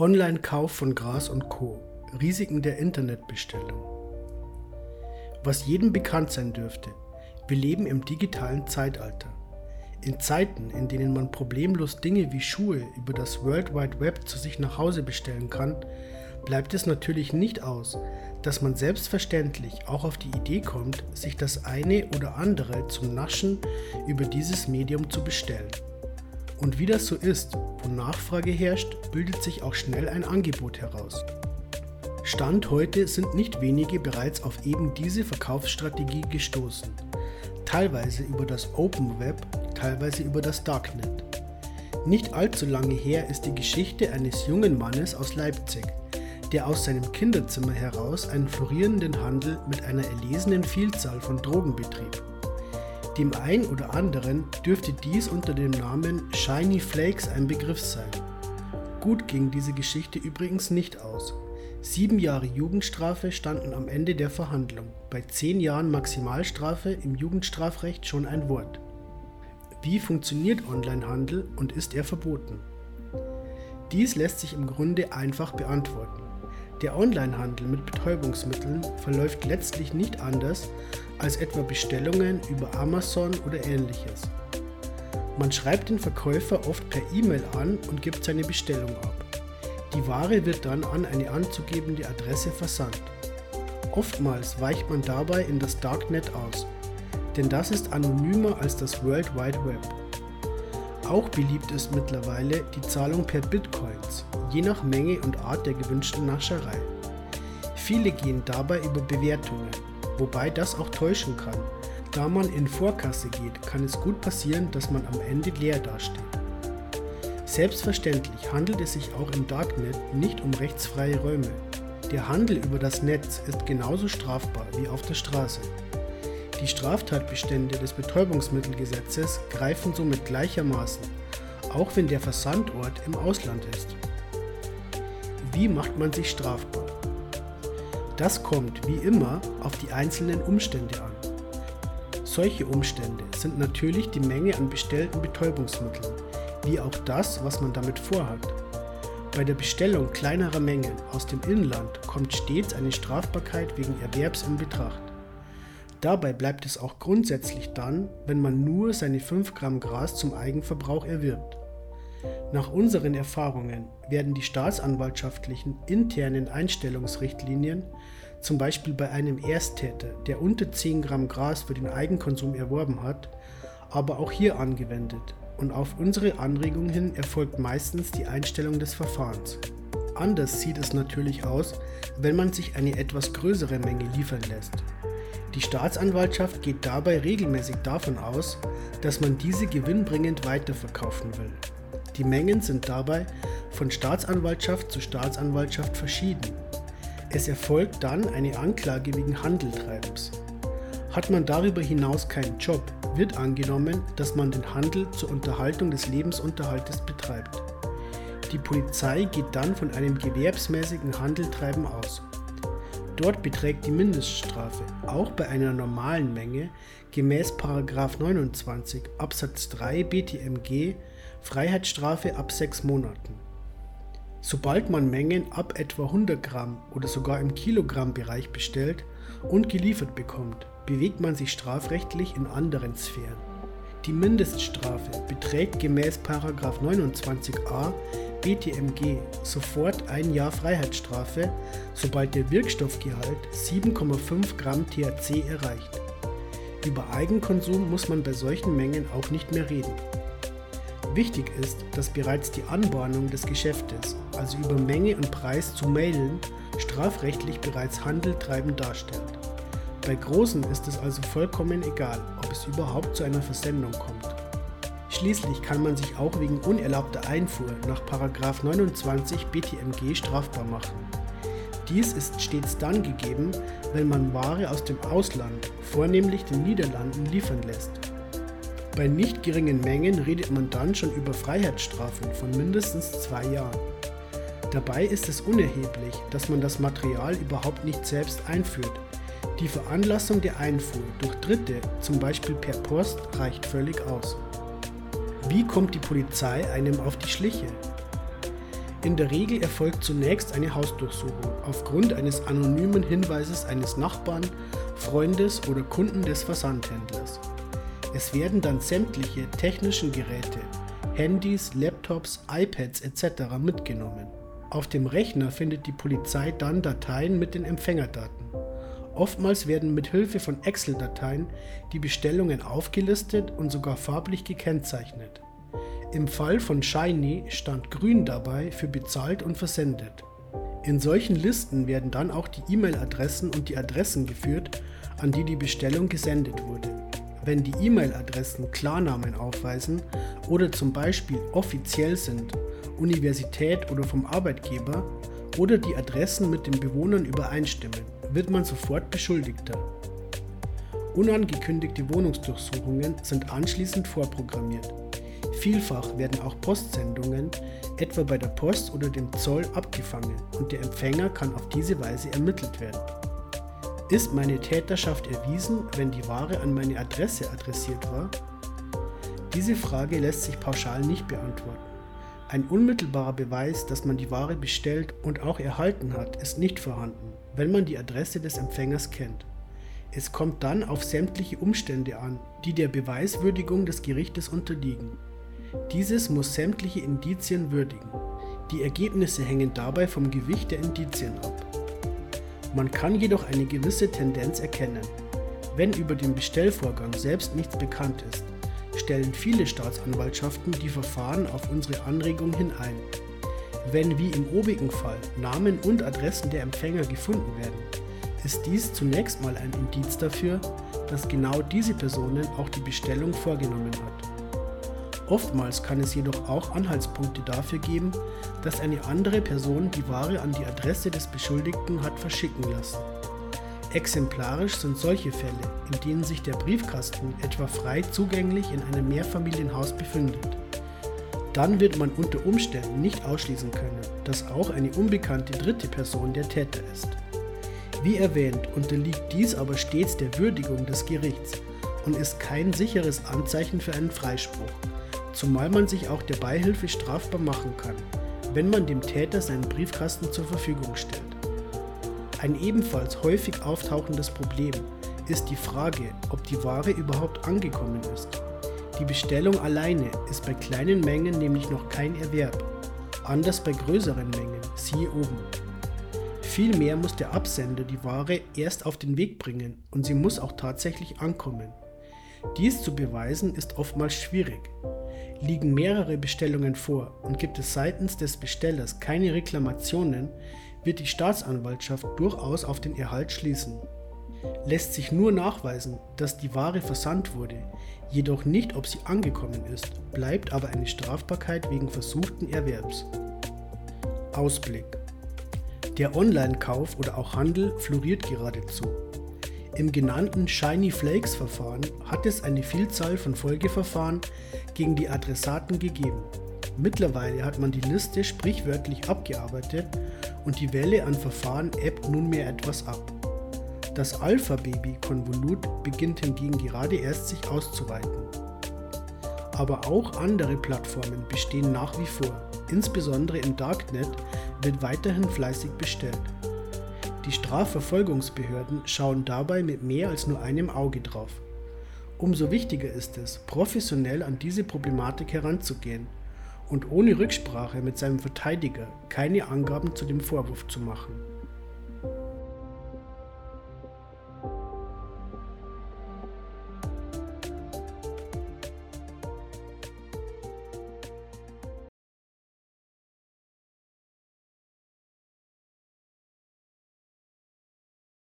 Online-Kauf von Gras und Co. Risiken der Internetbestellung. Was jedem bekannt sein dürfte, wir leben im digitalen Zeitalter. In Zeiten, in denen man problemlos Dinge wie Schuhe über das World Wide Web zu sich nach Hause bestellen kann, bleibt es natürlich nicht aus, dass man selbstverständlich auch auf die Idee kommt, sich das eine oder andere zum Naschen über dieses Medium zu bestellen. Und wie das so ist, wo Nachfrage herrscht, bildet sich auch schnell ein Angebot heraus. Stand heute sind nicht wenige bereits auf eben diese Verkaufsstrategie gestoßen, teilweise über das Open Web, teilweise über das Darknet. Nicht allzu lange her ist die Geschichte eines jungen Mannes aus Leipzig, der aus seinem Kinderzimmer heraus einen florierenden Handel mit einer erlesenen Vielzahl von Drogen betrieb. Dem einen oder anderen dürfte dies unter dem Namen Shiny Flakes ein Begriff sein. Gut ging diese Geschichte übrigens nicht aus. Sieben Jahre Jugendstrafe standen am Ende der Verhandlung, bei zehn Jahren Maximalstrafe im Jugendstrafrecht schon ein Wort. Wie funktioniert Onlinehandel und ist er verboten? Dies lässt sich im Grunde einfach beantworten. Der Onlinehandel mit Betäubungsmitteln verläuft letztlich nicht anders als etwa Bestellungen über Amazon oder ähnliches. Man schreibt den Verkäufer oft per E-Mail an und gibt seine Bestellung ab. Die Ware wird dann an eine anzugebende Adresse versandt. Oftmals weicht man dabei in das Darknet aus, denn das ist anonymer als das World Wide Web. Auch beliebt ist mittlerweile die Zahlung per Bitcoins, je nach Menge und Art der gewünschten Nascherei. Viele gehen dabei über Bewertungen, wobei das auch täuschen kann. Da man in Vorkasse geht, kann es gut passieren, dass man am Ende leer dasteht. Selbstverständlich handelt es sich auch im Darknet nicht um rechtsfreie Räume. Der Handel über das Netz ist genauso strafbar wie auf der Straße. Die Straftatbestände des Betäubungsmittelgesetzes greifen somit gleichermaßen, auch wenn der Versandort im Ausland ist. Wie macht man sich strafbar? Das kommt, wie immer, auf die einzelnen Umstände an. Solche Umstände sind natürlich die Menge an bestellten Betäubungsmitteln, wie auch das, was man damit vorhat. Bei der Bestellung kleinerer Mengen aus dem Inland kommt stets eine Strafbarkeit wegen Erwerbs in Betracht. Dabei bleibt es auch grundsätzlich dann, wenn man nur seine 5 Gramm Gras zum Eigenverbrauch erwirbt. Nach unseren Erfahrungen werden die staatsanwaltschaftlichen internen Einstellungsrichtlinien, zum Beispiel bei einem Ersttäter, der unter 10 Gramm Gras für den Eigenkonsum erworben hat, aber auch hier angewendet und auf unsere Anregung hin erfolgt meistens die Einstellung des Verfahrens. Anders sieht es natürlich aus, wenn man sich eine etwas größere Menge liefern lässt. Die Staatsanwaltschaft geht dabei regelmäßig davon aus, dass man diese gewinnbringend weiterverkaufen will. Die Mengen sind dabei von Staatsanwaltschaft zu Staatsanwaltschaft verschieden. Es erfolgt dann eine Anklage wegen Handeltreibens. Hat man darüber hinaus keinen Job, wird angenommen, dass man den Handel zur Unterhaltung des Lebensunterhaltes betreibt. Die Polizei geht dann von einem gewerbsmäßigen Handeltreiben aus. Dort beträgt die Mindeststrafe, auch bei einer normalen Menge, gemäß 29 Absatz 3 BTMG Freiheitsstrafe ab 6 Monaten. Sobald man Mengen ab etwa 100 Gramm oder sogar im Kilogrammbereich bestellt und geliefert bekommt, bewegt man sich strafrechtlich in anderen Sphären. Die Mindeststrafe beträgt gemäß 29a BTMG sofort ein Jahr Freiheitsstrafe, sobald der Wirkstoffgehalt 7,5 Gramm THC erreicht. Über Eigenkonsum muss man bei solchen Mengen auch nicht mehr reden. Wichtig ist, dass bereits die Anbahnung des Geschäftes, also über Menge und Preis zu mailen, strafrechtlich bereits handeltreibend darstellt. Bei Großen ist es also vollkommen egal, ob es überhaupt zu einer Versendung kommt. Schließlich kann man sich auch wegen unerlaubter Einfuhr nach 29 BTMG strafbar machen. Dies ist stets dann gegeben, wenn man Ware aus dem Ausland, vornehmlich den Niederlanden, liefern lässt. Bei nicht geringen Mengen redet man dann schon über Freiheitsstrafen von mindestens zwei Jahren. Dabei ist es unerheblich, dass man das Material überhaupt nicht selbst einführt. Die Veranlassung der Einfuhr durch Dritte, zum Beispiel per Post, reicht völlig aus. Wie kommt die Polizei einem auf die Schliche? In der Regel erfolgt zunächst eine Hausdurchsuchung aufgrund eines anonymen Hinweises eines Nachbarn, Freundes oder Kunden des Versandhändlers. Es werden dann sämtliche technischen Geräte, Handys, Laptops, iPads etc. mitgenommen. Auf dem Rechner findet die Polizei dann Dateien mit den Empfängerdaten. Oftmals werden mit Hilfe von Excel-Dateien die Bestellungen aufgelistet und sogar farblich gekennzeichnet. Im Fall von Shiny stand grün dabei für bezahlt und versendet. In solchen Listen werden dann auch die E-Mail-Adressen und die Adressen geführt, an die die Bestellung gesendet wurde. Wenn die E-Mail-Adressen Klarnamen aufweisen oder zum Beispiel offiziell sind, Universität oder vom Arbeitgeber, oder die Adressen mit den Bewohnern übereinstimmen, wird man sofort Beschuldigter. Unangekündigte Wohnungsdurchsuchungen sind anschließend vorprogrammiert. Vielfach werden auch Postsendungen, etwa bei der Post oder dem Zoll, abgefangen und der Empfänger kann auf diese Weise ermittelt werden. Ist meine Täterschaft erwiesen, wenn die Ware an meine Adresse adressiert war? Diese Frage lässt sich pauschal nicht beantworten. Ein unmittelbarer Beweis, dass man die Ware bestellt und auch erhalten hat, ist nicht vorhanden, wenn man die Adresse des Empfängers kennt. Es kommt dann auf sämtliche Umstände an, die der Beweiswürdigung des Gerichtes unterliegen. Dieses muss sämtliche Indizien würdigen. Die Ergebnisse hängen dabei vom Gewicht der Indizien ab. Man kann jedoch eine gewisse Tendenz erkennen. Wenn über den Bestellvorgang selbst nichts bekannt ist, stellen viele Staatsanwaltschaften die Verfahren auf unsere Anregung hin ein. Wenn wie im obigen Fall Namen und Adressen der Empfänger gefunden werden, ist dies zunächst mal ein Indiz dafür, dass genau diese Personen auch die Bestellung vorgenommen hat. Oftmals kann es jedoch auch Anhaltspunkte dafür geben, dass eine andere Person die Ware an die Adresse des Beschuldigten hat verschicken lassen. Exemplarisch sind solche Fälle, in denen sich der Briefkasten etwa frei zugänglich in einem Mehrfamilienhaus befindet. Dann wird man unter Umständen nicht ausschließen können, dass auch eine unbekannte dritte Person der Täter ist. Wie erwähnt, unterliegt dies aber stets der Würdigung des Gerichts und ist kein sicheres Anzeichen für einen Freispruch, zumal man sich auch der Beihilfe strafbar machen kann, wenn man dem Täter seinen Briefkasten zur Verfügung stellt. Ein ebenfalls häufig auftauchendes Problem ist die Frage, ob die Ware überhaupt angekommen ist. Die Bestellung alleine ist bei kleinen Mengen nämlich noch kein Erwerb, anders bei größeren Mengen, siehe oben. Vielmehr muss der Absender die Ware erst auf den Weg bringen und sie muss auch tatsächlich ankommen. Dies zu beweisen ist oftmals schwierig. Liegen mehrere Bestellungen vor und gibt es seitens des Bestellers keine Reklamationen, wird die Staatsanwaltschaft durchaus auf den Erhalt schließen. Lässt sich nur nachweisen, dass die Ware versandt wurde, jedoch nicht, ob sie angekommen ist, bleibt aber eine Strafbarkeit wegen versuchten Erwerbs. Ausblick Der Online-Kauf oder auch Handel floriert geradezu. Im genannten Shiny Flakes Verfahren hat es eine Vielzahl von Folgeverfahren gegen die Adressaten gegeben. Mittlerweile hat man die Liste sprichwörtlich abgearbeitet und die Welle an Verfahren ebbt nunmehr etwas ab. Das Alpha-Baby-Konvolut beginnt hingegen gerade erst sich auszuweiten. Aber auch andere Plattformen bestehen nach wie vor. Insbesondere im Darknet wird weiterhin fleißig bestellt. Die Strafverfolgungsbehörden schauen dabei mit mehr als nur einem Auge drauf. Umso wichtiger ist es, professionell an diese Problematik heranzugehen und ohne Rücksprache mit seinem Verteidiger keine Angaben zu dem Vorwurf zu machen.